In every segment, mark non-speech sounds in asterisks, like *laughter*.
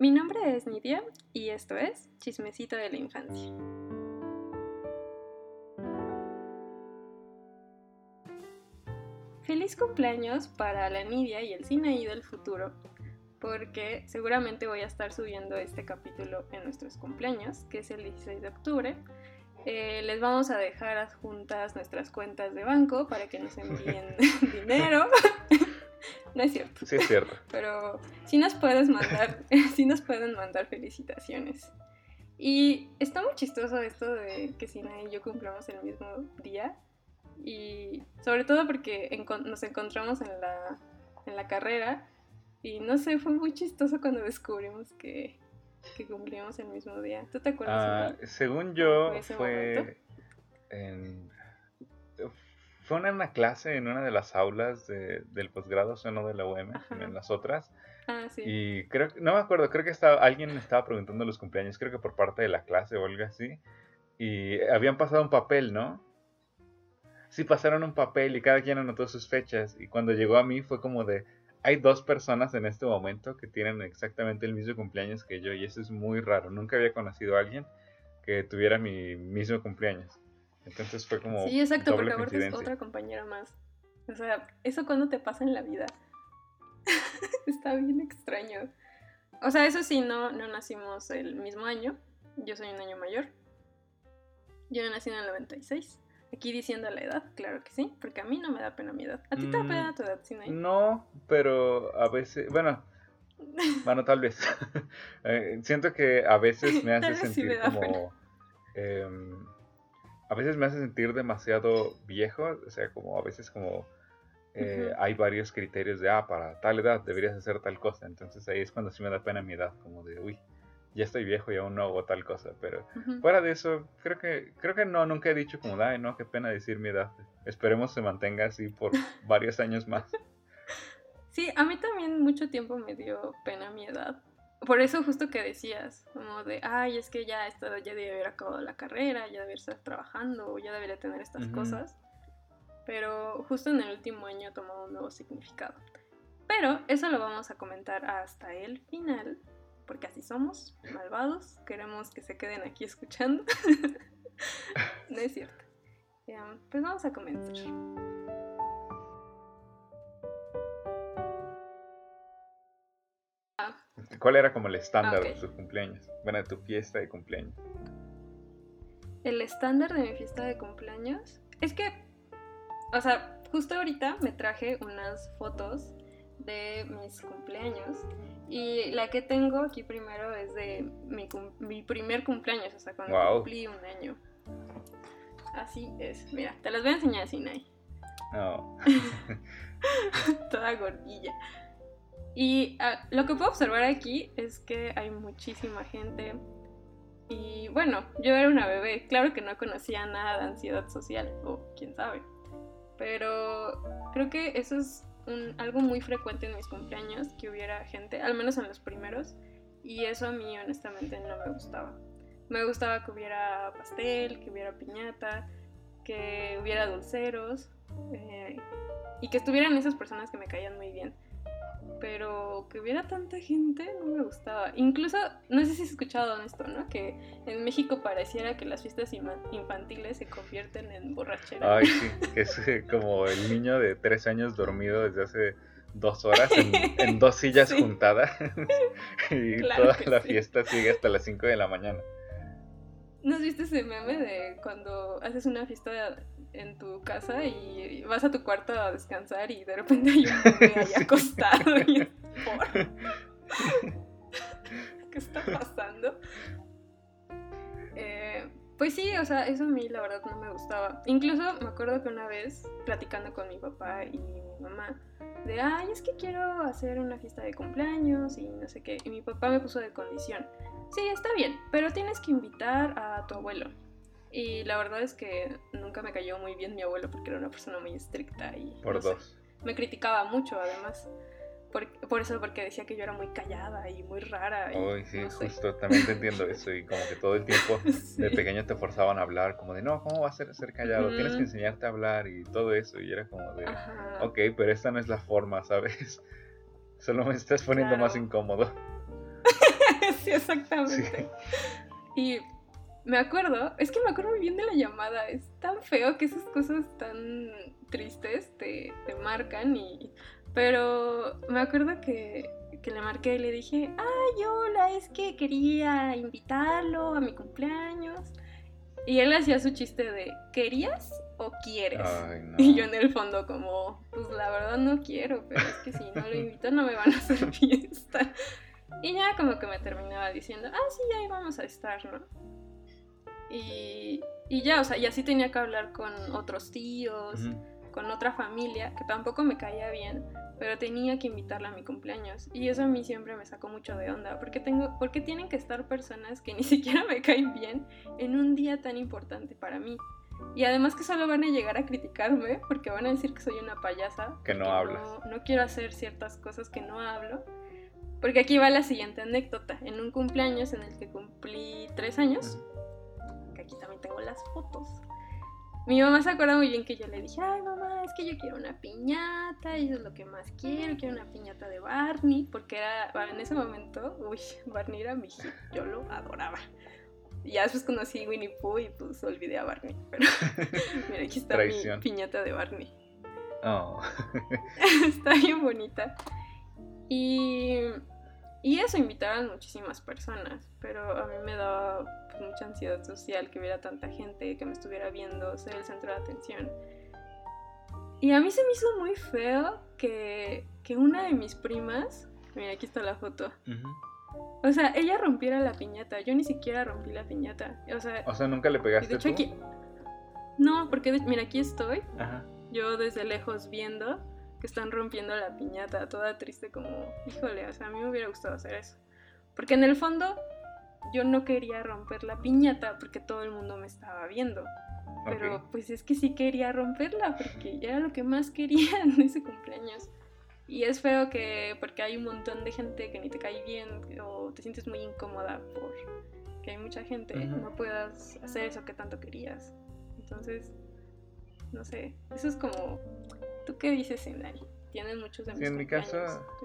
Mi nombre es Nidia y esto es Chismecito de la Infancia. Feliz cumpleaños para la Nidia y el Sinaí del futuro, porque seguramente voy a estar subiendo este capítulo en nuestros cumpleaños, que es el 16 de octubre. Eh, les vamos a dejar adjuntas nuestras cuentas de banco para que nos envíen *laughs* dinero. No es cierto. Sí es cierto. *laughs* Pero sí nos puedes mandar, *laughs* *laughs* sí nos pueden mandar felicitaciones. Y está muy chistoso esto de que Sina y yo cumplamos el mismo día. Y sobre todo porque nos encontramos en la, en la carrera. Y no sé, fue muy chistoso cuando descubrimos que, que cumplíamos el mismo día. ¿Tú te acuerdas? Ah, según yo, fue en fue en una clase en una de las aulas del posgrado, o no de la UM, sino en las otras. Ah, sí. Y creo, no me acuerdo, creo que estaba, alguien estaba preguntando los cumpleaños, creo que por parte de la clase o algo así. Y habían pasado un papel, ¿no? Sí, pasaron un papel y cada quien anotó sus fechas. Y cuando llegó a mí fue como de, hay dos personas en este momento que tienen exactamente el mismo cumpleaños que yo. Y eso es muy raro. Nunca había conocido a alguien que tuviera mi mismo cumpleaños. Entonces fue como. Sí, exacto, porque ahorita es otra compañera más. O sea, ¿eso cuando te pasa en la vida? *laughs* Está bien extraño. O sea, eso sí, no, no nacimos el mismo año. Yo soy un año mayor. Yo nací en el 96. Aquí diciendo la edad, claro que sí, porque a mí no me da pena mi edad. ¿A ti te da pena mm, tu edad, Sinaí? No, pero a veces, bueno, *laughs* bueno, tal vez. *laughs* Eh, siento que a veces me hace sentir como a veces me hace sentir demasiado viejo, o sea, como a veces como eh, hay varios criterios de, ah, para tal edad deberías hacer tal cosa, entonces ahí es cuando sí me da pena mi edad, como de, uy, ya estoy viejo y aún no hago tal cosa, pero fuera de eso, creo que, creo que no, nunca he dicho como, ay, no, qué pena decir mi edad, esperemos se mantenga así por *laughs* varios años más. Sí, a mí también mucho tiempo me dio pena mi edad, por eso justo que decías, como de, ay, es que ya, esto, ya debe haber acabado la carrera, ya debería estar trabajando, ya debería tener estas cosas. Pero justo en el último año ha tomado un nuevo significado. Pero eso lo vamos a comentar hasta el final, porque así somos, malvados, queremos que se queden aquí escuchando. *laughs* no es cierto. pues vamos a comenzar. ¿Cuál era como el estándar de tu cumpleaños? Bueno, de tu fiesta de cumpleaños. El estándar de mi fiesta de cumpleaños es que, o sea, justo ahorita me traje unas fotos de mis cumpleaños y la que tengo aquí primero es de mi, primer cumpleaños, o sea, cuando cumplí un año. Así es. Mira, te las voy a enseñar así, Nay. No. *laughs* Toda gordilla. Y ah, lo que puedo observar aquí es que hay muchísima gente. Y bueno, yo era una bebé, claro que no conocía nada de ansiedad social, o quién sabe. Pero creo que eso es algo muy frecuente en mis cumpleaños, que hubiera gente, al menos en los primeros, y eso a mí honestamente no me gustaba. Me gustaba que hubiera pastel, que hubiera piñata, que hubiera dulceros, eh, y que estuvieran esas personas que me caían muy bien pero que hubiera tanta gente no me gustaba. Incluso, no sé si has escuchado esto, ¿no? Que en México pareciera que las fiestas infantiles se convierten en borrachera. Ay, sí, que es eh, como el niño de tres años dormido desde hace dos horas en, *laughs* dos sillas juntadas *laughs* *laughs* y toda la fiesta sigue hasta las cinco de la mañana. ¿No has visto ese meme de cuando haces una fiesta en tu casa y vas a tu cuarto a descansar y de repente hay un *laughs* bebé ahí acostado y ¿por? *laughs* *laughs* ¿Qué está pasando? Pues sí, o sea, eso a mí la verdad no me gustaba. Incluso me acuerdo que una vez platicando con mi papá y mi mamá, de, ay, es que quiero hacer una fiesta de cumpleaños y no sé qué. Y mi papá me puso de condición, sí, está bien, pero tienes que invitar a tu abuelo. Y la verdad es que nunca me cayó muy bien mi abuelo porque era una persona muy estricta y... Por dos. me criticaba mucho además. Por, por, eso, porque decía que yo era muy callada y muy rara. Y, sí, justo, también te entiendo eso. Y como que todo el tiempo *laughs* de pequeño te forzaban a hablar, como de, no, ¿cómo va a ser ser callado? Tienes que enseñarte a hablar y todo eso. Y era como de, ok, pero esta no es la forma, *laughs* ¿sabes? Solo me estás poniendo más incómodo. *laughs* sí, exactamente. Y me acuerdo, es que me acuerdo muy bien de la llamada, es tan feo que esas cosas tan tristes te, te marcan y... Pero me acuerdo que, que le marqué y le dije, ay, hola, es que quería invitarlo a mi cumpleaños. Y él hacía su chiste de, ¿querías o quieres? Y yo en el fondo como, pues la verdad no quiero, pero es que si no lo invito no me van a hacer *laughs* fiesta. Y ya como que me terminaba diciendo, ah, sí, ahí vamos a estar, ¿no? Y, y ya, o sea, y así tenía que hablar con otros tíos, con otra familia, que tampoco me caía bien, pero tenía que invitarla a mi cumpleaños. Y eso a mí siempre me sacó mucho de onda, porque, tengo, porque tienen que estar personas que ni *laughs* siquiera me caen bien en un día tan importante para mí. Y además que solo van a llegar a criticarme porque van a decir que soy una payasa. Que no hablas. No, quiero hacer ciertas cosas que no hablo. Porque aquí va la siguiente anécdota. En un cumpleaños en el que cumplí tres años, que aquí también tengo las fotos, mi mamá se acuerda muy bien que yo le dije, ay mamá, es que yo quiero una piñata, y eso es lo que más quiero, quiero una piñata de Barney, porque era, en ese momento, uy, Barney era mi hit, yo lo adoraba. Y ya después conocí Winnie Pooh y pues olvidé a Barney, pero mira, aquí está mi piñata de Barney. Oh. *laughs* está bien bonita. Y y eso, invitaban muchísimas personas, pero a mí me daba mucha ansiedad social que hubiera tanta gente que me estuviera viendo, ser el centro de atención. Y a mí se me hizo muy feo que, que una de mis primas, mira, aquí está la foto. O sea, ella rompiera la piñata, yo ni siquiera rompí la piñata. O sea, o sea nunca le pegaste. De Aquí... No, porque mira, aquí estoy. Yo desde lejos viendo que están rompiendo la piñata, toda triste como, híjole, o sea, a mí me hubiera gustado hacer eso. Porque en el fondo yo no quería romper la piñata porque todo el mundo me estaba viendo. Pero pues es que sí quería romperla porque ya era lo que más quería *laughs* en ese cumpleaños. Y es feo que porque hay un montón de gente que ni te cae bien o te sientes muy incómoda por que hay mucha gente, no puedas hacer eso que tanto querías. Entonces, no sé, eso es como ¿Tú qué dices, Sindari? Tienen muchos de sí, en mi caso,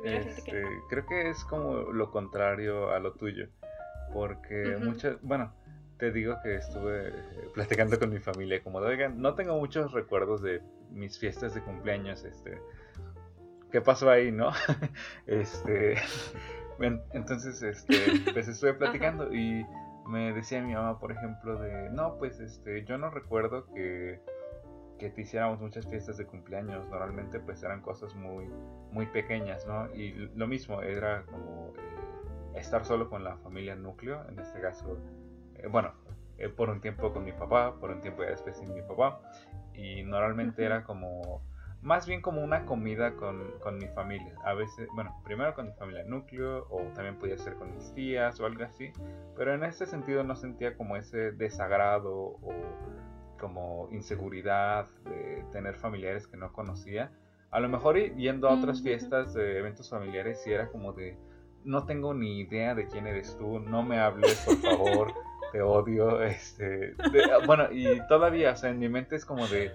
este, creo que es como lo contrario a lo tuyo. Porque muchas, bueno, te digo que estuve eh, platicando con mi familia, como de, oigan, no tengo muchos recuerdos de mis fiestas de cumpleaños, este, ¿qué pasó ahí, no? *laughs* este, *laughs* entonces, este, *laughs* pues estuve platicando y me decía mi mamá, por ejemplo, de, no, pues, este, yo no recuerdo que que te hiciéramos muchas fiestas de cumpleaños. Normalmente pues eran cosas muy, muy pequeñas, ¿no? Y lo mismo, era como eh, estar solo con la familia núcleo, en este caso, eh, bueno, eh, por un tiempo con mi papá, por un tiempo ya después sin mi papá. Y normalmente era como, más bien como una comida con, con, mi familia. A veces, bueno, primero con mi familia núcleo, o también podía ser con mis tías o algo así. Pero en ese sentido no sentía como ese desagrado o como inseguridad de tener familiares que no conocía. A lo mejor yendo a otras fiestas de eventos familiares si era como de no tengo ni idea de quién eres tú, no me hables por favor, *laughs* te odio, este, bueno, y todavía, o sea, en mi mente es como de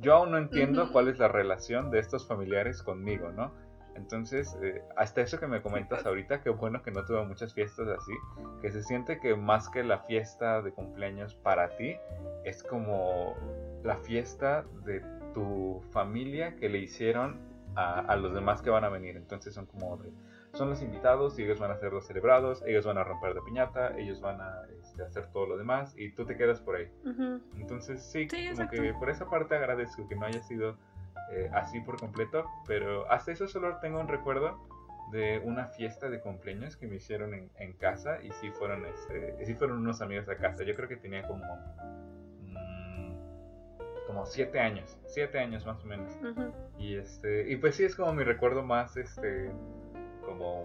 yo aún no entiendo cuál es la relación de estos familiares conmigo, ¿no? Entonces, eh, hasta eso que me comentas *laughs* ahorita, qué bueno que no tuve muchas fiestas así, que se siente que más que la fiesta de cumpleaños para ti, es como la fiesta de tu familia que le hicieron a, los demás que van a venir. Entonces son como son los invitados y ellos van a ser los celebrados, ellos van a romper de piñata, ellos van a este, hacer todo lo demás y tú te quedas por ahí. Entonces sí, como que por esa parte agradezco que no haya sido eh, así por completo, pero hasta eso solo tengo un recuerdo de una fiesta de cumpleaños que me hicieron en, casa y sí fueron, este, sí fueron unos amigos a casa. Yo creo que tenía como como siete años, siete años más o menos. Y este, y pues sí es como mi recuerdo más, este, como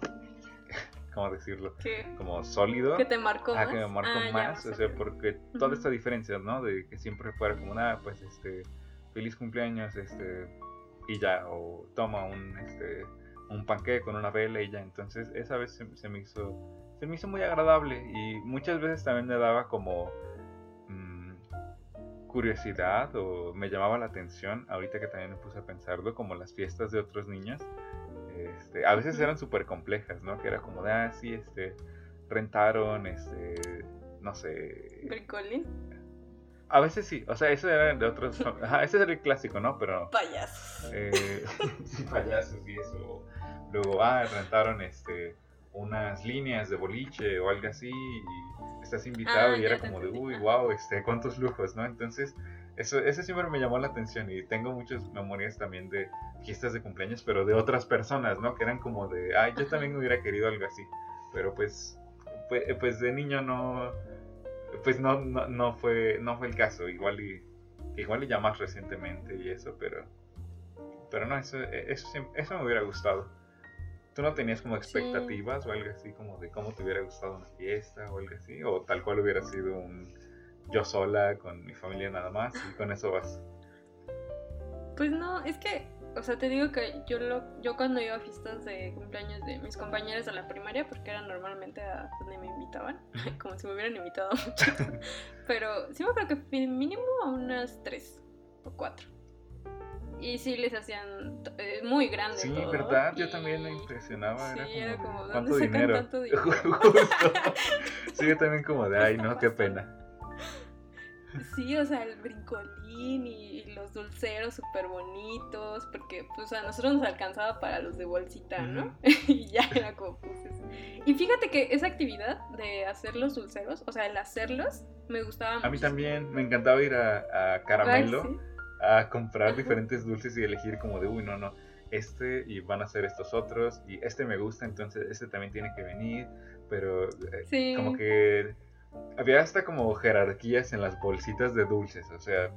*laughs* ¿cómo decirlo? Como sólido. Que te marcó ah, que me marcó ah, más, o sea, porque toda esta diferencia, ¿no? De que siempre fuera como nada, pues, este, feliz cumpleaños, este, y ya, o toma un, este, un panqué con una vela y ya. Entonces, esa vez se, me hizo, se me hizo muy agradable y muchas veces también me daba como curiosidad o me llamaba la atención, ahorita que también me puse a pensarlo, como las fiestas de otros niños. Este, a veces eran súper complejas, ¿no? Que era como de, ah, sí, este, rentaron, este, no sé. ¿Bricolín? A veces sí, o sea, eso era de otros. Ajá, *laughs* *laughs* ese era el clásico, ¿no? Pero. Payasos. Eh, *laughs* sí, payasos y eso. Luego, ah, rentaron este unas líneas de boliche o algo así y estás invitado Ah, y era como de, uy, wow, este, cuántos lujos, ¿no? Entonces, eso, eso siempre me llamó la atención y tengo muchas memorias también de fiestas de cumpleaños, pero de otras personas, ¿no? Que eran como de, ay, yo también hubiera querido algo así, pero pues, pues, pues de niño no, pues no, no, no fue, no fue el caso, igual y, igual y ya más recientemente y eso, pero, pero no, eso, eso, siem- eso me hubiera gustado. ¿Tú no tenías como Sí. expectativas o algo así como de cómo te hubiera gustado una fiesta o algo así? O tal cual hubiera sido un yo sola con mi familia nada más y con eso vas. Pues no, es que, o sea, te digo que yo lo, yo cuando iba a fiestas de cumpleaños de mis compañeras de la primaria, porque era normalmente a donde me invitaban, *laughs* como si me hubieran invitado mucho, *laughs* pero sí me acuerdo que mínimo a unas tres o cuatro. Y sí les hacían eh, muy grande Sí, todo, ¿verdad? Yo también me impresionaba. Sí, era era como, como, de, ¿dónde ¿cuánto dinero? tanto *laughs* dinero? Justo. *laughs* Sí, yo también como de, ¿Qué ay, no, qué pena. Sí, o sea, el brincolín y, y los dulceros súper bonitos, porque pues a nosotros nos alcanzaba para los de bolsita, ¿no? *laughs* y ya era como pues eso. Y fíjate que esa actividad de hacer los dulceros, o sea, el hacerlos, me gustaba A mí también me encantaba ir a, a Caramelo Ay, sí. A comprar diferentes dulces y elegir como de, uy, no, no, este y van a ser estos otros y este me gusta, entonces este también tiene que venir, pero eh, Sí. como que había hasta como jerarquías en las bolsitas de dulces, o sea,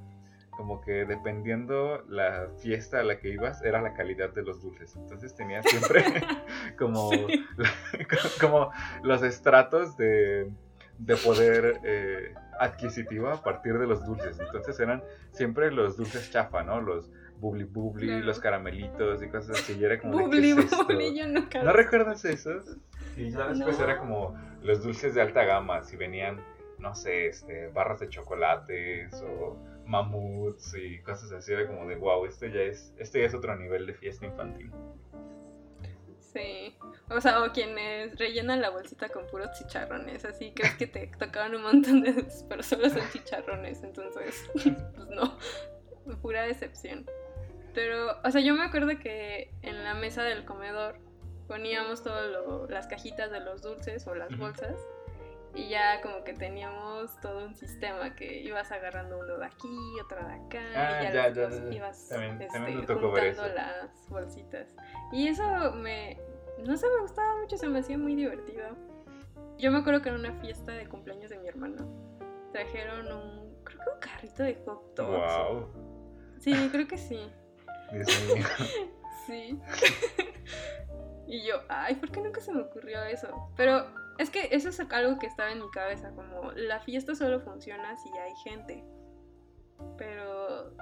como que dependiendo la fiesta a la que ibas era la calidad de los dulces, entonces tenías siempre *laughs* *laughs* como, Sí. *laughs* como los estratos de, de poder eh, adquisitivo a partir de los dulces, entonces eran siempre los dulces chafa, ¿no? Los bubli bubli, Claro. los caramelitos y cosas así, y era como de, ¿qué Bubli, es bubli, yo no ¿No recuerdas esos? Y ya después No. era como los dulces de alta gama, si venían, no sé, este, barras de chocolates o mamuts y cosas así, era como de, wow, esto ya es, este ya es otro nivel de fiesta infantil. Sí. O sea, o quienes rellenan la bolsita con puros chicharrones, así crees que te *laughs* tocaban un montón de dulces, pero solo son chicharrones, entonces, *laughs* pues no, pura decepción. Pero, o sea, yo me acuerdo que en la mesa del comedor poníamos todas las cajitas de los dulces o las bolsas y ya como que teníamos todo un sistema que ibas agarrando uno de aquí, otro de acá, Ah, y ya, ya, los- ya, ya, ibas También- este, también ver juntando las bolsitas. Y eso me, no sé, me gustaba mucho, se me hacía muy divertido. Yo me acuerdo que en una fiesta de cumpleaños de mi hermano trajeron un, creo que un carrito de hot dogs. Wow, Sí, creo que sí. *laughs* Sí. *laughs* y yo, ay, ¿por qué nunca se me ocurrió eso? Pero es que eso es algo que estaba en mi cabeza, como la fiesta solo funciona si hay gente. Pero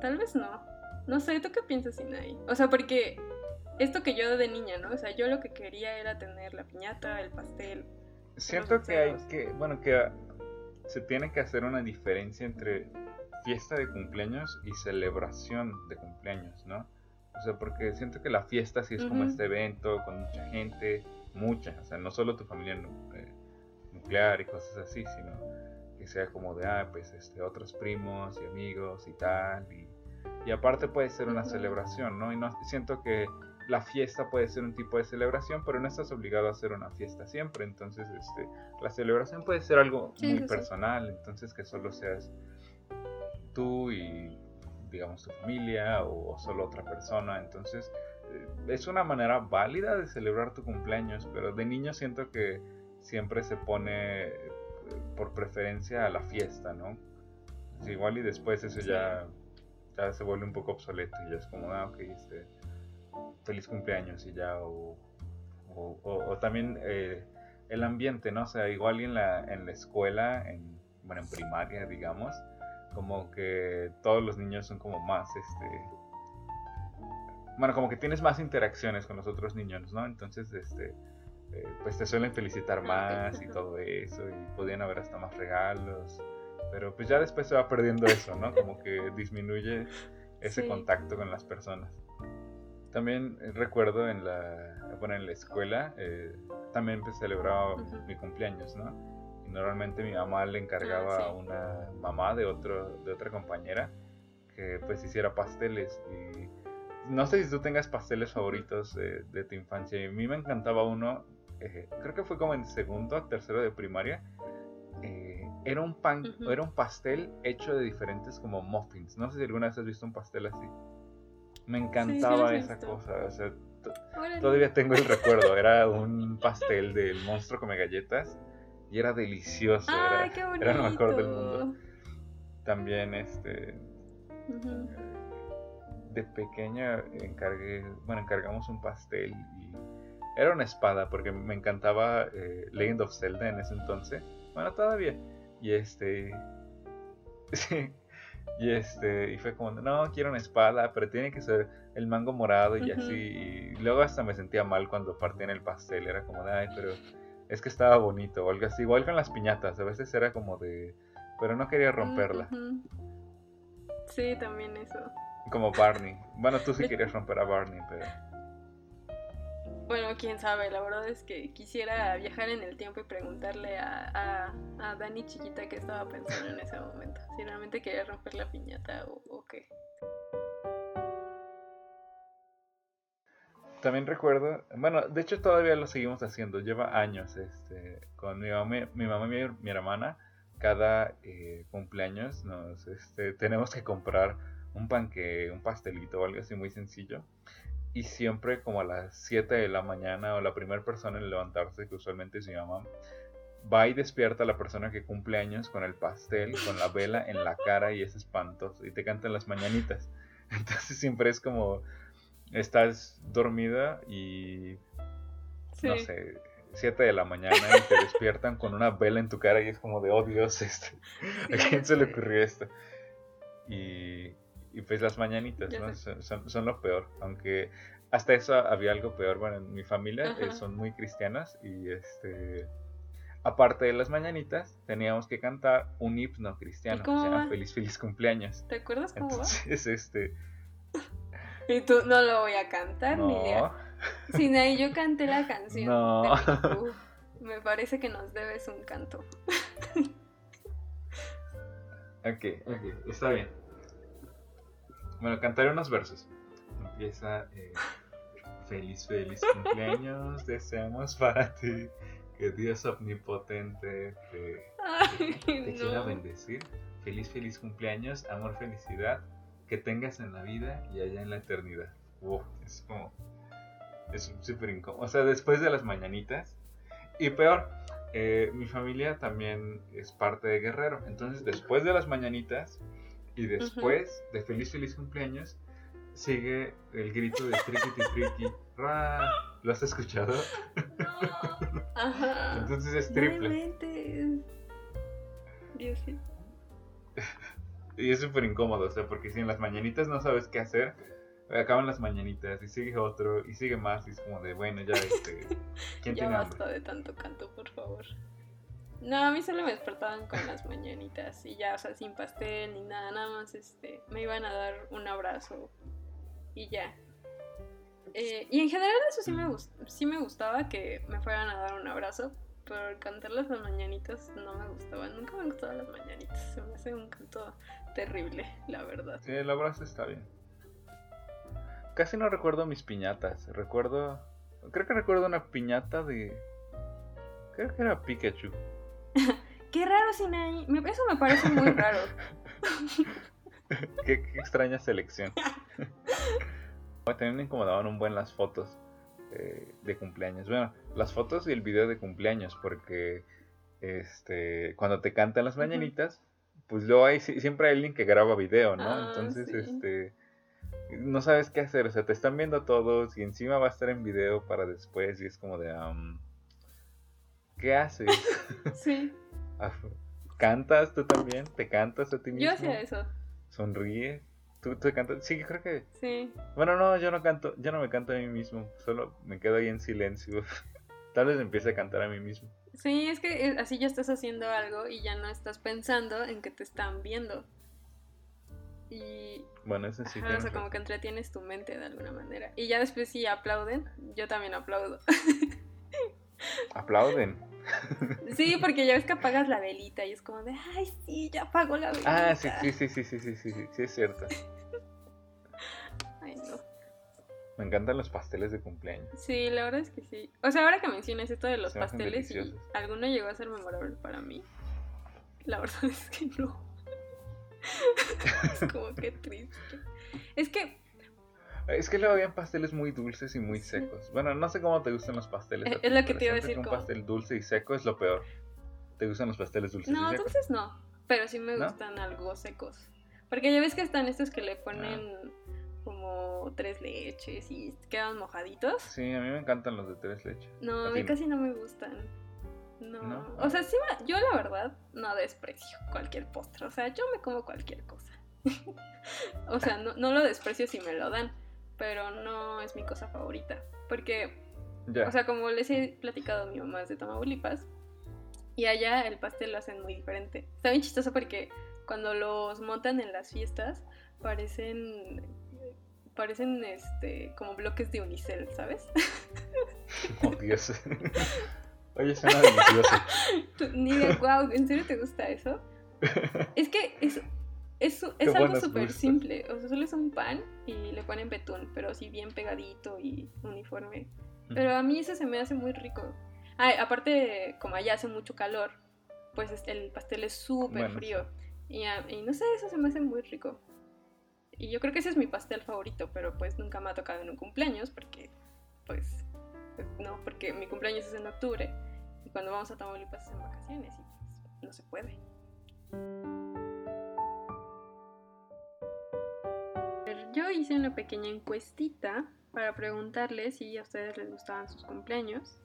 tal vez no. No sé, ¿tú qué piensas, Sinai? O sea, porque esto que yo de niña, ¿no? O sea, yo lo que quería era tener la piñata, el pastel. Siento que hay que, bueno, que se tiene que hacer una diferencia entre fiesta de cumpleaños y celebración de cumpleaños, ¿no? O sea, porque siento que la fiesta sí es como este evento con mucha gente, mucha, o sea, no solo tu familia eh, nuclear y cosas así, sino que sea como de, ah, pues, este, otros primos y amigos y tal, y, y aparte puede ser una celebración, ¿no? Y no siento que la fiesta puede ser un tipo de celebración, pero no estás obligado a hacer una fiesta siempre. Entonces, este, la celebración puede ser algo Sí, muy sí, personal, entonces que solo seas tú y, digamos, tu familia o, solo otra persona. Entonces, es una manera válida de celebrar tu cumpleaños, pero de niño siento que siempre se pone eh, por preferencia a la fiesta, ¿no? Igual y después eso Sí. ya, ya se vuelve un poco obsoleto y ya es como, ah, ok, este, feliz cumpleaños y ya, o, o, o- o también eh, el ambiente, ¿no? O sea, igual y en la, en la escuela, en, bueno, en primaria, digamos, como que todos los niños son como más, este, bueno, como que tienes más interacciones con los otros niños, ¿no? Entonces, este, eh, pues te suelen felicitar Ah, más y todo eso, y podían haber hasta más regalos, pero pues ya después se va perdiendo eso, ¿no? Como que disminuye ese Sí. contacto con las personas. También recuerdo en la, bueno, en la escuela, eh, también pues, celebraba mi cumpleaños, ¿no? Y normalmente mi mamá le encargaba Ah, a una mamá de, otro, de otra compañera que pues hiciera pasteles. Y no sé si tú tengas pasteles favoritos eh, de tu infancia. A mí me encantaba uno, eh, creo que fue como en segundo o tercero de primaria. Eh, era un pan, era un pastel hecho de diferentes como muffins. No sé si alguna vez has visto un pastel así. Me encantaba esa cosa. O sea, todavía tengo el recuerdo. Era un pastel del monstruo come galletas y era delicioso. ¡Ay, era, qué era lo mejor del mundo. También, este. De pequeña encargué, bueno, encargamos un pastel y era una espada porque me encantaba eh, Legend of Zelda en ese entonces. Bueno, todavía. Y este, *laughs* sí, y este, y fue como, no, quiero una espada, pero tiene que ser el mango morado y así. Y luego hasta me sentía mal cuando partían el pastel, era como, de, ay, pero es que estaba bonito o algo así. Igual con las piñatas, a veces era como de, pero no quería romperla. Sí, también eso. Como Barney. Bueno, tú sí *laughs* querías romper a Barney, pero. Bueno, quién sabe, la verdad es que quisiera viajar en el tiempo y preguntarle a, a, a Dani chiquita qué estaba pensando en ese momento. Si realmente quería romper la piñata o, o qué. También recuerdo, bueno, de hecho todavía lo seguimos haciendo, lleva años, este, con mi mamá, mi mamá y mi, mi hermana, cada eh, cumpleaños nos, este, tenemos que comprar un panque, un pastelito o algo así muy sencillo. Y siempre como a las 7 de la mañana o la primera persona en levantarse, que usualmente es mi mamá, va y despierta a la persona que cumple años con el pastel, con la vela en la cara y es espantoso. Y te cantan las mañanitas. *laughs* Entonces siempre es como estás dormida y Sí. no sé, 7 de la mañana y te despiertan con una vela en tu cara y es como de, oh Dios, este, ¿a quién se le ocurrió esto? Y, y pues las mañanitas, ¿no? Son, son- son lo peor, aunque hasta eso había algo peor, bueno, en mi familia eh, son muy cristianas y este... Aparte de las mañanitas, teníamos que cantar un himno cristiano que se llama va? Feliz Feliz Cumpleaños. ¿Te acuerdas cómo va? Entonces, *laughs* este, Y tú no lo voy a cantar, no, Nidia. *laughs* Sinaí, yo canté la canción. No. de *laughs* me parece que nos debes un canto. Ok, ok, está bien. Bueno, cantaré unos versos. Empieza. eh, *laughs* feliz, feliz cumpleaños, deseamos para ti. Que Dios omnipotente te, Ay, te quiera no. bendecir. Feliz, feliz cumpleaños, amor, felicidad. Que tengas en la vida y allá en la eternidad. Wow, es como. Es súper incómodo. O sea, después de las mañanitas. Y peor, eh, mi familia también es parte de Guerrero. Entonces, después de las mañanitas y después de feliz, feliz cumpleaños, sigue el grito de triqui triqui. Ra. ¿Lo has escuchado? *laughs* Ajá. Entonces es No triple. Dios sí. *laughs* Y es súper incómodo, o sea, porque si en las mañanitas no sabes qué hacer, acaban las mañanitas y sigue otro y sigue más y es como de, bueno, ya, este, ¿quién *laughs* Ya tiene basta hambre? de tanto canto, por favor. No, a mí solo me despertaban con las mañanitas y ya, o sea, sin pastel ni nada, nada más este, me iban a dar un abrazo y ya. Eh, y en general eso sí me, sí me gustaba que me fueran a dar un abrazo, pero cantar las mañanitas no me gustaba, nunca me gustaban las mañanitas, se me hace un canto terrible, la verdad. Sí, el abrazo está bien. Casi no recuerdo mis piñatas, recuerdo, creo que recuerdo una piñata de, creo que era Pikachu. *laughs* Qué raro, Sinaí, me- eso me parece muy raro. qué, qué extraña selección. *laughs* También me incomodaban un buen las fotos eh, de cumpleaños. Bueno, las fotos y el video de cumpleaños, porque este cuando te cantan las mañanitas, pues luego hay sie- siempre hay alguien que graba video, ¿no? Ah, Entonces, sí. este no sabes qué hacer, o sea, te están viendo todos y encima va a estar en video para después y es como de am, ¿qué haces? *laughs* Sí, Ah, ¿Cantas tú también? ¿Te cantas a ti mismo? yo hacía eso, Sonríe. ¿Tú, tú cantas? Sí, creo que sí. bueno, no, yo no canto, yo no me canto a mí mismo, solo me quedo ahí en silencio. *laughs* Tal vez empiece a cantar a mí mismo. Sí, es que eh, así ya estás haciendo algo y ya no estás pensando en que te están viendo. Y Bueno, eso sí. ajá, o sea, como que entretienes tu mente de alguna manera. Y ya después si aplauden, yo también aplaudo. *laughs* Aplauden. Sí, porque ya ves que apagas la velita y es como de, ay, sí, ya apagó la velita. Ah, sí, sí, sí, sí, sí, sí, sí, sí, sí, es cierto. Ay, no. Me encantan los pasteles de cumpleaños. Sí, la verdad es que sí. O sea, ahora que mencionas esto de los Se pasteles y alguno llegó a ser memorable para mí, la verdad es que no. *laughs* es como que triste. Es que Es que luego habían pasteles muy dulces y muy secos. Bueno, no sé cómo te gustan los pasteles. Es- ti, es lo que te iba a decir, que Un como- pastel dulce y seco es lo peor. ¿Te gustan los pasteles dulces no, y secos? entonces no, pero sí me ¿No? gustan algo secos. Porque ya ves que están estos que le ponen como tres leches y quedan mojaditos. Sí, a mí me encantan los de tres leches. No, ¿A mí no? casi no me gustan. No. ¿No? O sea, sí, yo la verdad no desprecio cualquier postre. O sea, yo me como cualquier cosa. *laughs* o sea, no, no lo desprecio si me lo dan, pero no es mi cosa favorita. Porque, Ya. o sea, como les he platicado, mi mamá es de Tamaulipas y allá el pastel lo hacen muy diferente. Está bien chistoso porque cuando los montan en las fiestas parecen parecen este como bloques de unicel, ¿sabes? Oh, Dios. *laughs* Oye, suena delicioso. *laughs* Ni de wow, ¿en serio te gusta eso? Es que es, es, es algo súper simple. O sea, solo es un pan y le ponen betún, pero así bien pegadito y uniforme. Pero a mí eso se me hace muy rico. Ah, aparte, como allá hace mucho calor, pues es- el pastel es súper Bueno, frío. Y, a- y no sé, eso se me hace muy rico. Y yo creo que ese es mi pastel favorito, pero pues nunca me ha tocado en un cumpleaños porque, pues, pues, no, porque mi cumpleaños es en octubre y cuando vamos a Tamaulipas es en vacaciones y pues no se puede. Yo hice una pequeña encuestita para preguntarles si a ustedes les gustaban sus cumpleaños,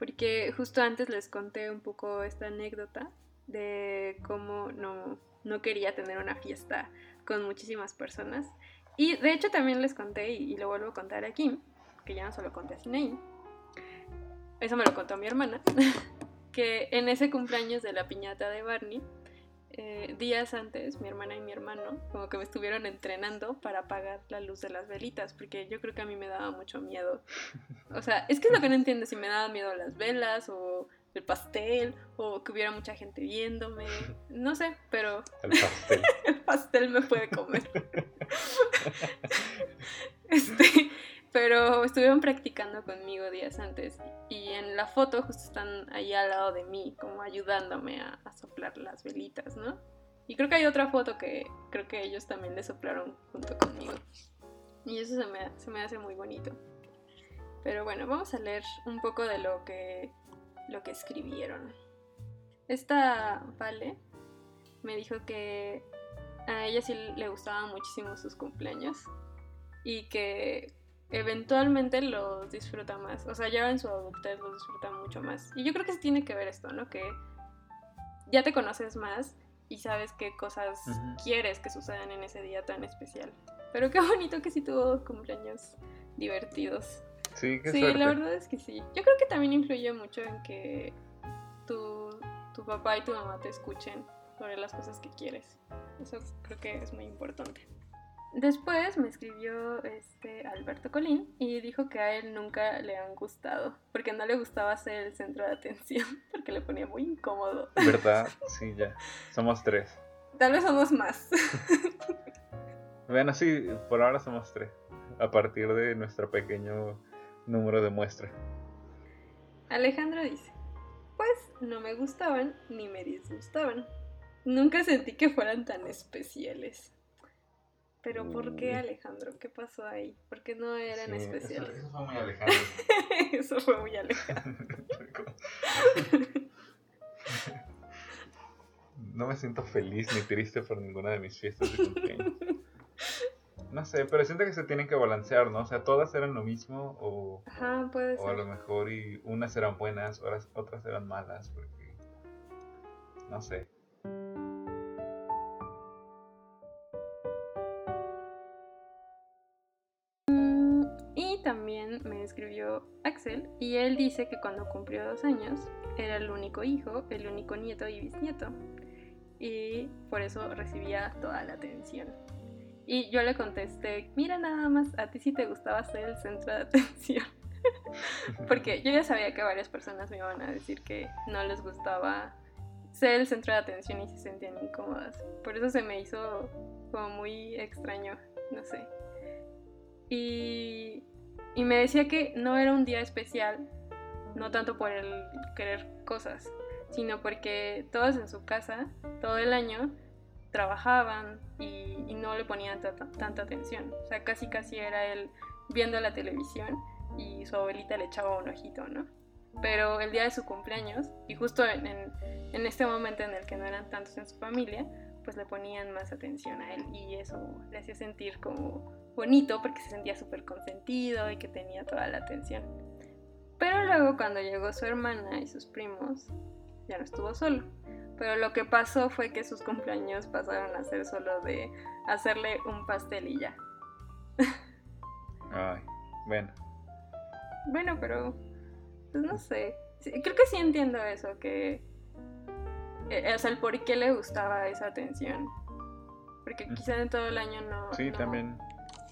porque justo antes les conté un poco esta anécdota de cómo no, no quería tener una fiesta con muchísimas personas. Y de hecho también les conté, y, lo vuelvo a contar aquí, que ya no se lo conté a Sineí, eso me lo contó mi hermana, *laughs* que en ese cumpleaños de la piñata de Barney, eh, días antes, mi hermana y mi hermano como que me estuvieron entrenando para apagar la luz de las velitas, porque yo creo que a mí me daba mucho miedo. O sea, es que es lo que no entiendo, si me daba miedo las velas o el pastel o que hubiera mucha gente viéndome, no sé, pero El pastel. *laughs* el pastel me puede comer. *laughs* este, pero estuvieron practicando conmigo días antes y en la foto justo están ahí al lado de mí, como ayudándome a, a soplar las velitas, ¿no? Y creo que hay otra foto que creo que ellos también le soplaron junto conmigo. Y eso se me, se me hace muy bonito. Pero bueno, vamos a leer un poco de lo que, lo que escribieron. Esta Vale me dijo que a ella sí le gustaban muchísimo sus cumpleaños y que eventualmente los disfruta más. O sea, ya en su adultez los disfruta mucho más. Y yo creo que sí tiene que ver esto, ¿no? Que ya te conoces más y sabes qué cosas quieres que sucedan en ese día tan especial. Pero qué bonito que sí tuvo cumpleaños divertidos. Sí, qué Sí, suerte. la verdad es que sí. Yo creo que también influye mucho en que tu, tu papá y tu mamá te escuchen sobre las cosas que quieres. Eso creo que es muy importante. Después me escribió este Alberto Colín y dijo que a él nunca le han gustado, porque no le gustaba ser el centro de atención, *laughs* porque le ponía muy incómodo. ¿Verdad? *laughs* Sí, ya. Somos tres. Tal vez somos más. *laughs* Bueno, sí, por ahora somos tres. A partir de nuestro pequeño número de muestra. Alejandro dice, pues no me gustaban ni me disgustaban. Nunca sentí que fueran tan especiales. Pero ¿por qué. Alejandro? ¿Qué pasó ahí? ¿Por qué no eran Sí, especiales? Eso, eso fue muy alejado. *laughs* Eso fue muy alejado. *laughs* No me siento feliz ni triste por ninguna de mis fiestas de cumpleaños. No sé, pero siento que se tienen que balancear, ¿no? O sea, todas eran lo mismo o, Ajá, puede o a lo mejor y unas eran buenas, otras, otras eran malas, porque... No sé. Y él dice que cuando cumplió dos años era el único hijo, el único nieto y bisnieto. Y por eso recibía toda la atención. Y yo le contesté, mira nada más, a ti sí te gustaba ser el centro de *laughs* atención. *laughs* Porque yo ya sabía que varias personas me iban a decir que no les gustaba ser el centro de atención y se sentían incómodas. Por eso se me hizo como muy extraño, no sé. Y, y me decía que no era un día especial, no tanto por el querer cosas, sino porque todos en su casa, todo el año, trabajaban y, no le ponían tanta atención. O sea, casi casi era él viendo la televisión y su abuelita le echaba un ojito, ¿no? Pero el día de su cumpleaños, y justo en, en, este momento en el que no eran tantos en su familia, pues le ponían más atención a él y eso le hacía sentir como bonito porque se sentía súper consentido y que tenía toda la atención. Pero luego cuando llegó su hermana y sus primos, ya no estuvo solo. Pero lo que pasó fue que sus cumpleaños pasaron a ser solo de hacerle un pastel y ya. *laughs* Ay, bueno. Bueno, pero pues no sé. Creo que sí entiendo eso, que o sea, el por qué le gustaba esa atención. Porque quizá en todo el año no. Sí, también.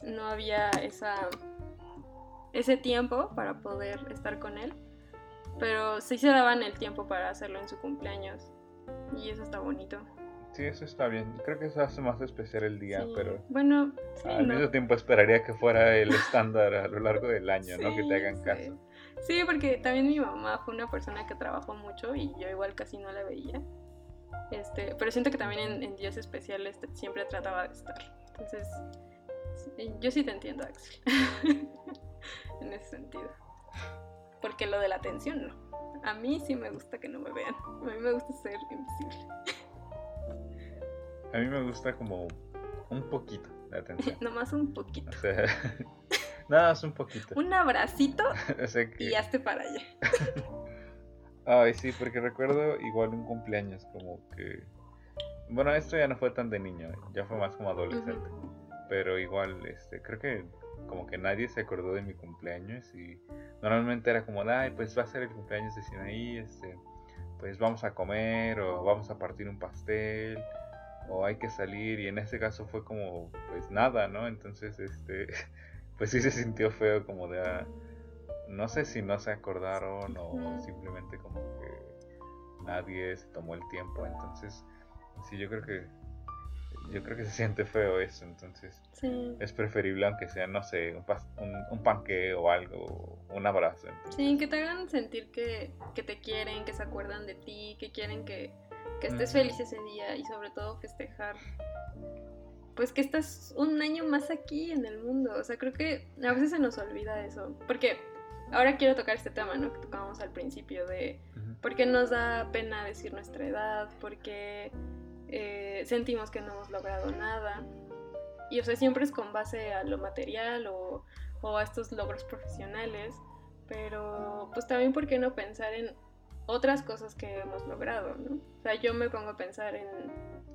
No había esa ese tiempo para poder estar con él. Pero sí se daban el tiempo para hacerlo en su cumpleaños. Y eso está bonito. Sí, eso está bien. Creo que eso hace más especial el día, pero. Bueno, al mismo tiempo esperaría que fuera el estándar a lo largo del año, ¿no? Que te hagan caso. Sí, porque también mi mamá fue una persona que trabajó mucho y yo igual casi no la veía. Este, pero siento que también en, días especiales siempre trataba de estar. Entonces, yo sí te entiendo, Axel. *laughs* en ese sentido. Porque lo de la atención no. A mí sí me gusta que no me vean. A mí me gusta ser invisible. A mí me gusta como un poquito de atención. *laughs* Nomás un poquito. O sea, *laughs* nada más un poquito. Un abracito y hazte para allá. Ay, sí, porque recuerdo igual un cumpleaños como que... Bueno, esto ya no fue tan de niño, ya fue más como adolescente. Pero igual, este, creo que como que nadie se acordó de mi cumpleaños y normalmente era como, ay, pues va a ser el cumpleaños de Sinaí, este, pues vamos a comer o vamos a partir un pastel o hay que salir y en este caso fue como, pues nada, ¿no? Entonces, este, *laughs* pues sí se sintió feo como de, ah, no sé si no se acordaron o simplemente como que nadie se tomó el tiempo, entonces, sí, yo creo que yo creo que se siente feo eso, entonces es preferible aunque sea, no sé, un, un, panque o algo, un abrazo. Sí, que te hagan sentir que, te quieren, que se acuerdan de ti, que quieren que, estés feliz ese día y sobre todo festejar, pues que estás un año más aquí en el mundo. O sea, creo que a veces se nos olvida eso, porque ahora quiero tocar este tema, ¿no? Que tocábamos al principio de por qué nos da pena decir nuestra edad, porque eh, sentimos que no hemos logrado nada. Y o sea, siempre es con base a lo material o, a estos logros profesionales, pero pues también por qué no pensar en otras cosas que hemos logrado, ¿no? O sea, yo me pongo a pensar en,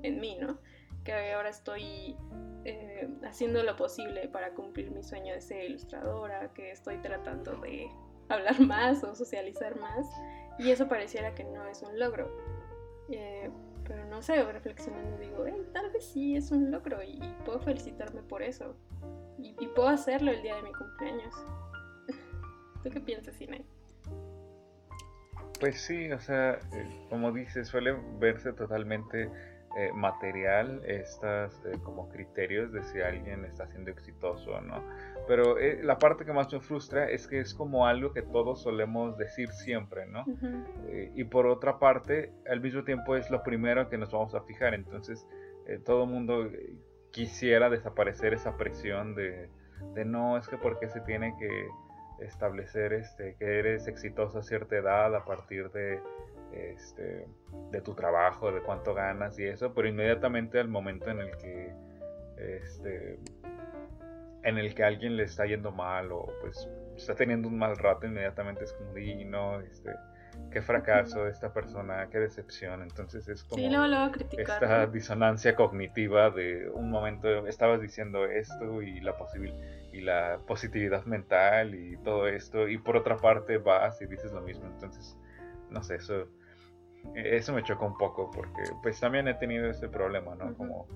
en mí, ¿no? Que ahora estoy eh, haciendo lo posible para cumplir mi sueño de ser ilustradora, que estoy tratando de hablar más o socializar más, y eso pareciera que no es un logro. Eh, pero no sé, reflexionando digo, tal vez sí es un logro y, puedo felicitarme por eso. Y, puedo hacerlo el día de mi cumpleaños. *laughs* ¿Tú qué piensas, Inés? Pues sí, o sea, eh, como dices, suele verse totalmente eh, material estas eh, como criterios de si alguien está siendo exitoso o no. Pero eh, la parte que más me frustra es que es como algo que todos solemos decir siempre, ¿no? y por otra parte, al mismo tiempo es lo primero que nos vamos a fijar. Entonces, todo el mundo quisiera desaparecer esa presión de, de no, es que porque se tiene que establecer este, que eres exitoso a cierta edad a partir de este, de tu trabajo, de cuánto ganas y eso, pero inmediatamente al momento en el que este, en el que a alguien le está yendo mal o pues está teniendo un mal rato, inmediatamente es como, y no, este, qué fracaso esta persona, qué decepción. Entonces es como esta disonancia cognitiva de un momento estabas diciendo esto y la y la positividad mental y todo esto y por otra parte vas y dices lo mismo. Entonces, no sé, eso eso me chocó un poco porque pues también he tenido ese problema, ¿no? Como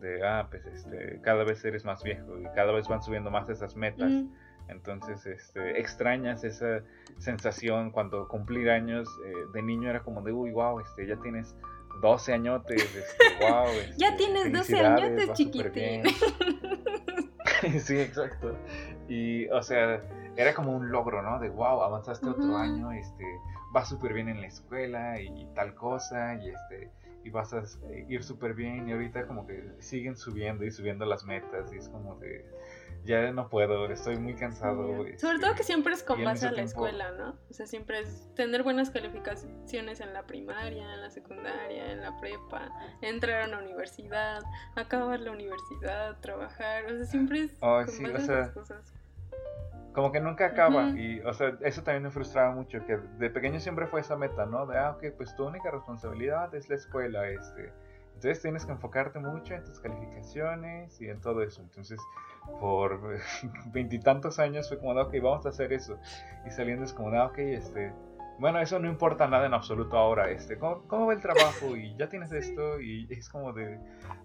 de, ah, pues este, cada vez eres más viejo y cada vez van subiendo más esas metas. Entonces, este, extrañas esa sensación cuando cumplir años eh, de niño era como de, uy, wow, este, ya tienes 12 añotes, este, wow. *laughs* Ya este, tienes 12 felicidades, añotes, chiquitín. superbién". *laughs* sí, exacto. Y, o sea, era como un logro, ¿no? De, wow, avanzaste otro año, este, vas súper bien en la escuela y, tal cosa, y este, y vas a eh, ir súper bien, y ahorita como que siguen subiendo y subiendo las metas, y es como de, ya no puedo, estoy muy cansado. Sí. Sobre todo este, que siempre es con base a la tiempo- escuela, ¿no? O sea, siempre es tener buenas calificaciones en la primaria, en la secundaria, en la prepa, entrar a una universidad, acabar la universidad, trabajar, o sea, siempre es Ay, con sí, base o a sea, esas cosas. Como que nunca acaba y o sea eso también me frustraba mucho que de pequeño siempre fue esa meta no de ah ok pues tu única responsabilidad es la escuela este entonces tienes que enfocarte mucho en tus calificaciones y en todo eso entonces por *laughs* veintitantos años fue como de ok vamos a hacer eso y saliendo es como de ah, ok este bueno eso no importa nada en absoluto ahora este cómo, cómo va el trabajo y ya tienes Sí. esto y es como de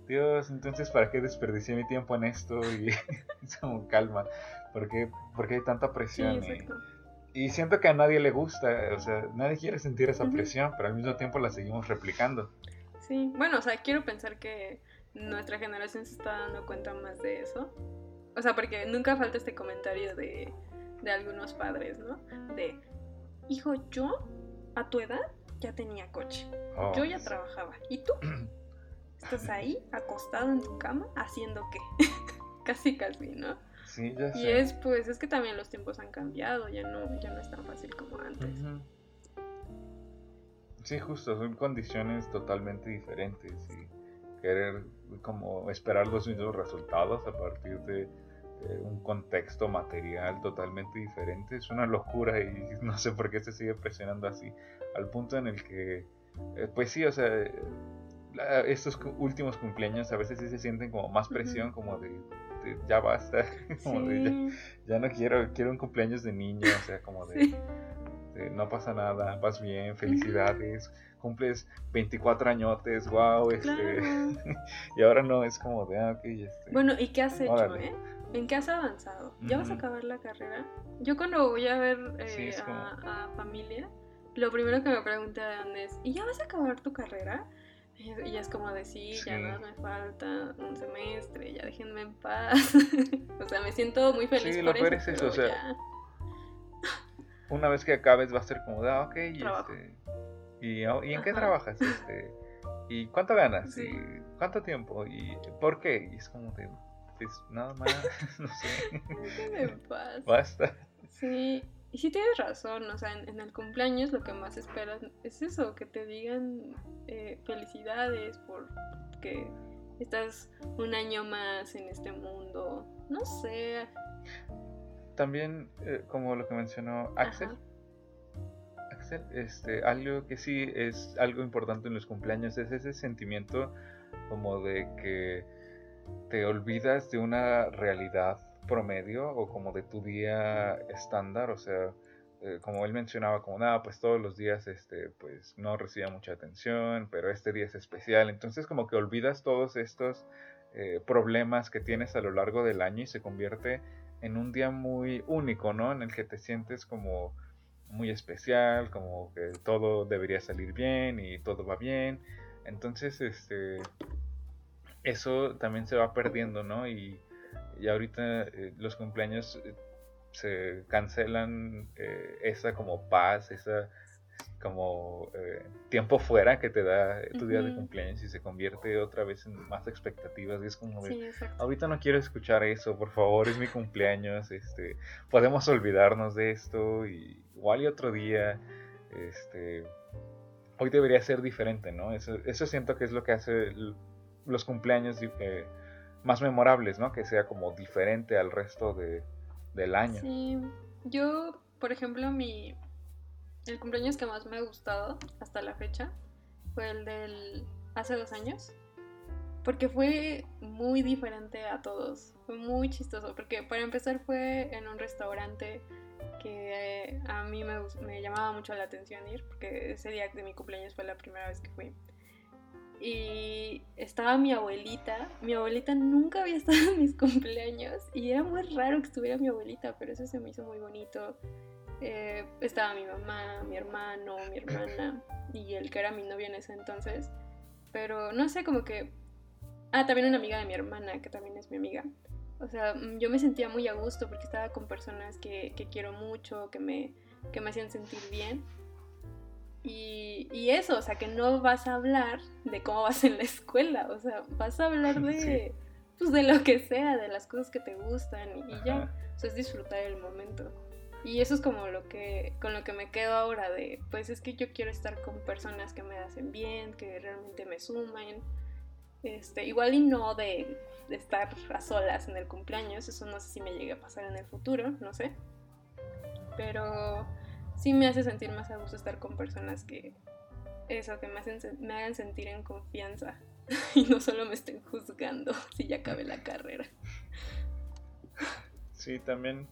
Dios entonces para qué desperdicié mi tiempo en esto y *laughs* es como calma ¿Por qué, por qué hay tanta Sí, presión? y, siento que a nadie le gusta, o sea, nadie quiere sentir esa presión, pero al mismo tiempo la seguimos replicando. Sí, bueno, o sea, quiero pensar que nuestra generación se está dando cuenta más de eso. O sea, porque nunca falta este comentario de, de algunos padres, ¿no? De, hijo, yo a tu edad ya tenía coche, Oh, yo ya trabajaba. ¿Y tú? *clears throat* Estás ahí, acostado en tu cama, haciendo qué? *laughs* casi, casi, ¿no? Sí, ya Y sé. es, pues, es que también los tiempos han cambiado, ya no, ya no es tan fácil como antes. Ujú. Sí, justo, son condiciones totalmente diferentes y querer como esperar los mismos resultados a partir de eh, un contexto material totalmente diferente es una locura y *laughs* no sé por qué se sigue presionando así al punto en el que eh, pues sí, o sea, estos últimos cumpleaños a veces sí se sienten como más presión, como de, de ya basta, *laughs* como de ya, no quiero, quiero un cumpleaños de niño, o sea, como de, sí. de, no pasa nada, vas bien, felicidades, cumples 24 añotes, wow, este, Claro. *laughs* y ahora no, es como de, ah, ok, este, Bueno, ¿y qué has hecho, Órale. eh? ¿En qué has avanzado? ¿Ya vas a acabar la carrera? Yo cuando voy a ver eh, Sí, es como- a, a familia, lo primero que me preguntan es, ¿y ya vas a acabar tu carrera? *laughs* Y es como de sí, ya Sí. más me falta un semestre, ya déjenme en paz. *laughs* o sea, me siento muy feliz Sí, por lo peor es eso, o sea, ya. *laughs* una vez que acabes va a ser como ah, ok, y, este, y, oh, ¿y en qué Ajá. trabajas? Este, ¿Y cuánto ganas? Sí. ¿Y cuánto tiempo? ¿Y por qué? Y es como de, pues nada más, no sé, Déjenme en paz. basta. Sí, y sí tienes razón, o sea, en, en el cumpleaños lo que más esperas es eso, que te digan eh, felicidades por que estás un año más en este mundo, no sé. También, eh, como lo que mencionó Axel, Ajá. Axel, este, algo que sí es algo importante en los cumpleaños es ese sentimiento como de que te olvidas de una realidad promedio o como de tu día estándar, o sea, eh, como él mencionaba, como nada, pues todos los días, este, pues no recibía mucha atención, pero este día es especial, entonces como que olvidas todos estos eh, problemas que tienes a lo largo del año y se convierte en un día muy único, ¿no? En el que te sientes como muy especial, como que todo debería salir bien y todo va bien. Entonces, este, eso también se va perdiendo, ¿no? Y, y ahorita eh, los cumpleaños eh, se cancelan eh, esa como paz, esa como tiempo fuera que te da tu día de cumpleaños y se convierte otra vez en más expectativas y es como Sí. Ahorita no quiero escuchar eso, por favor, es mi cumpleaños, este, podemos olvidarnos de esto y igual y otro día, este, hoy debería ser diferente, ¿no? Eso, eso siento que es lo que hace los cumpleaños eh, más memorables, ¿no? Que sea como diferente al resto de, del año. Sí, yo, por ejemplo, mi el cumpleaños que más me ha gustado hasta la fecha fue el del hace dos años, porque fue muy diferente a todos, fue muy chistoso, porque para empezar fue en un restaurante que a mí me, me llamaba mucho la atención ir, porque ese día de mi cumpleaños fue la primera vez que fui. Y estaba mi abuelita. Mi abuelita nunca había *laughs* estado en mis cumpleaños y era muy raro que estuviera mi abuelita, pero eso se me hizo muy bonito. Eh, estaba mi mamá, mi hermano, mi hermana y el que era mi novio en ese entonces. Pero no sé, como que... Ah, también una amiga de mi hermana, que también es mi amiga. O sea, mm, yo me sentía muy a gusto porque estaba con personas que, que quiero mucho, que me, que me hacían sentir bien. Y, y, eso, o sea, que no vas a hablar de cómo vas en la escuela, o sea, vas a hablar de, pues, de lo que sea, de las cosas que te gustan y, y ya, o sea, es disfrutar el momento. Y eso es como lo que, con lo que me quedo ahora de, pues es que yo quiero estar con personas que me hacen bien, que realmente me suman. Este, igual y no de, de estar a solas en el cumpleaños, eso no sé si me llegue a pasar en el futuro, no sé. Pero sí me hace sentir más a gusto estar con personas que, eso, que me, hacen, me hagan sentir en confianza *laughs* y no solo me estén juzgando *laughs* si ya acabé la carrera. Sí, también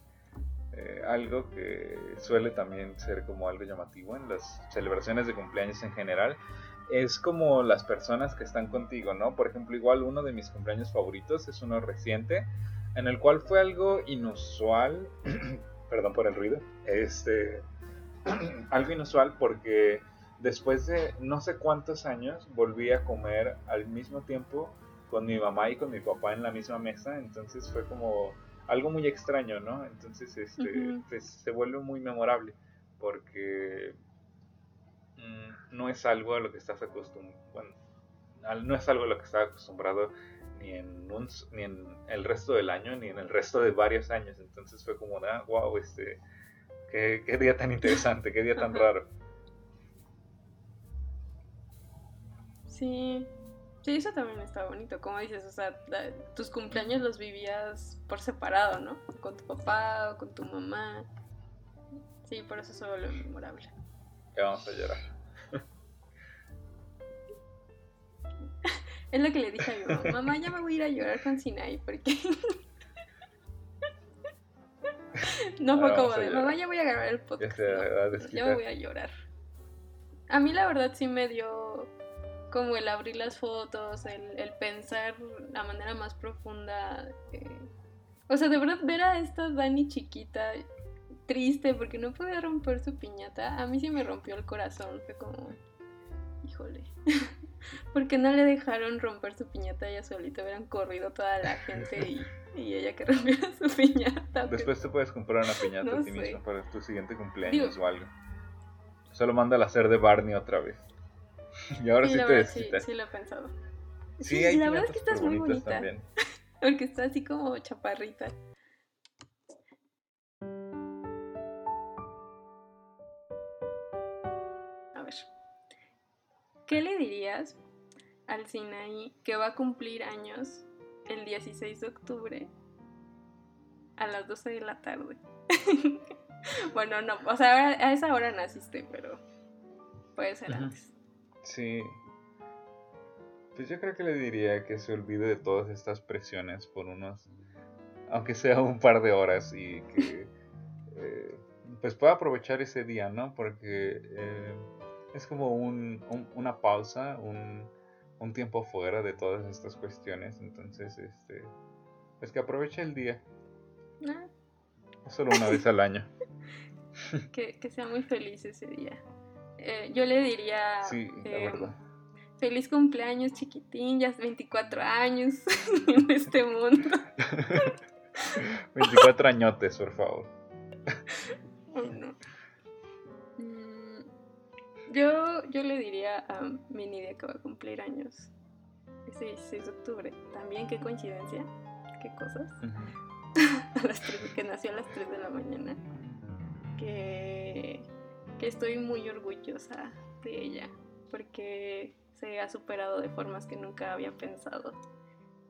eh, algo que suele también ser como algo llamativo en las celebraciones de cumpleaños en general es como las personas que están contigo, ¿no? Por ejemplo, igual uno de mis cumpleaños favoritos es uno reciente en el cual fue algo inusual, *clears throat* perdón por el ruido, este, *clears throat* algo inusual porque después de no sé cuántos años volví a comer al mismo tiempo con mi mamá y con mi papá en la misma mesa, entonces fue como algo muy extraño, ¿no? Entonces, este, pues, se vuelve muy memorable porque mm, no es algo a lo que estás acostumbrado, bueno, no es algo a lo que estás acostumbrado ni en, un, ni en el resto del año, ni en el resto de varios años. Entonces fue como, ah, wow, este, qué, qué día tan interesante, qué día tan raro. Sí, Sí, eso también está bonito, como dices, o sea, tus cumpleaños los vivías por separado, ¿no? Con tu papá o con tu mamá. Sí, por eso es lo memorable. Ya vamos a llorar. *laughs* es lo que le dije a mi mamá, mamá, ya me voy a ir a llorar con Sinai, porque... *laughs* no fue como de, mamá, ya voy a grabar el podcast. ya me voy a llorar. A mí la verdad sí me dio como el abrir las fotos, el, pensar la manera más profunda. Eh, o sea, de verdad ver a esta Dani chiquita triste porque no podía romper su piñata, a mí sí me rompió el corazón. Fue como, híjole, *laughs* *laughs* porque no le dejaron romper su piñata ella solita, hubieran corrido toda la gente y, ella que *laughs* rompiera su piñata. Después te puedes comprar una piñata a ti mismo para tu siguiente cumpleaños o algo. Solo manda hacer de Barney otra vez. *laughs* Y ahora sí, te sí, sí, lo he pensado. Sí, la verdad es que estás muy bonita. También. Porque está así como chaparrita. ¿Qué le dirías al Sinaí que va a cumplir años el 16 de octubre a las 12 de la tarde? *laughs* bueno, no, o sea, a esa hora naciste, pero puede ser antes. Sí. Pues yo creo que le diría que se olvide de todas estas presiones por unos, aunque sea un par de horas y que *laughs* eh, pues pueda aprovechar ese día, ¿no? Porque eh, es como un, una pausa, un, un, tiempo fuera de todas estas cuestiones, entonces, este, pues que aproveche el día. Ah. Solo una vez al año. *laughs* que, que sea muy feliz ese día. Eh, yo le diría... Sí, la eh, verdad. Feliz cumpleaños, chiquitín, ya es 24 años *laughs* en este mundo. *laughs* 24 añotes, por favor. Yo, yo le diría a mi Nidia que va a cumplir años ese 16 de octubre. También, qué coincidencia, qué cosas. *laughs* a las que nació a las 3 de la mañana. Que que estoy muy orgullosa de ella porque se ha superado de formas que nunca había pensado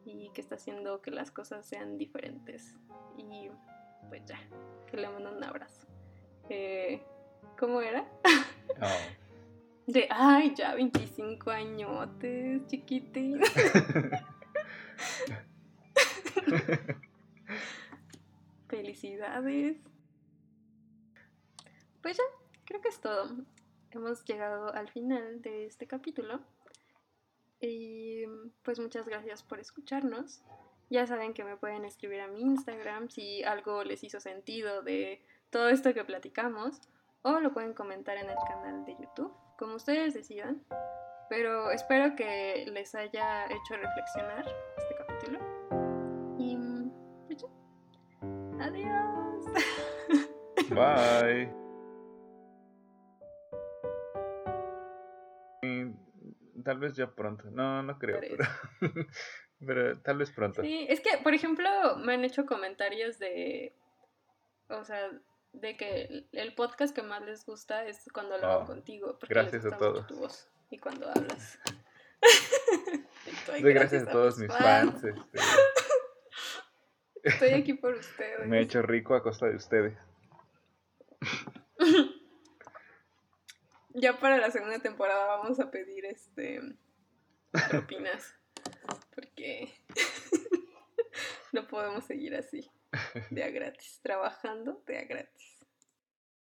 y que está haciendo que las cosas sean diferentes. Y pues ya, que le mando un abrazo. Eh, ¿Cómo era? Oh. De, ay, ya 25 añotes, chiquitín. *laughs* Felicidades. Pues ya, creo que es todo. Hemos llegado al final de este capítulo. Y pues muchas gracias por escucharnos. Ya saben que me pueden escribir a mi Instagram si algo les hizo sentido de todo esto que platicamos o lo pueden comentar en el canal de YouTube, como ustedes decidan. Pero espero que les haya hecho reflexionar este capítulo. Y pues adiós. *laughs* Bye. Tal vez ya pronto. No, no creo. Pero, *laughs* pero, tal vez pronto. Sí, es que, por ejemplo, me han hecho comentarios de. O sea, de que el podcast que más les gusta es cuando lo hago oh, contigo. gracias a todos. Tu voz y cuando hablas. *laughs* gracias, a, todos mis fans. Este. *laughs* Estoy aquí por *laughs* ustedes. Me he hecho rico a costa de ustedes. ya para la segunda temporada vamos a pedir este propinas. Porque no podemos seguir así. De gratis. Trabajando de gratis.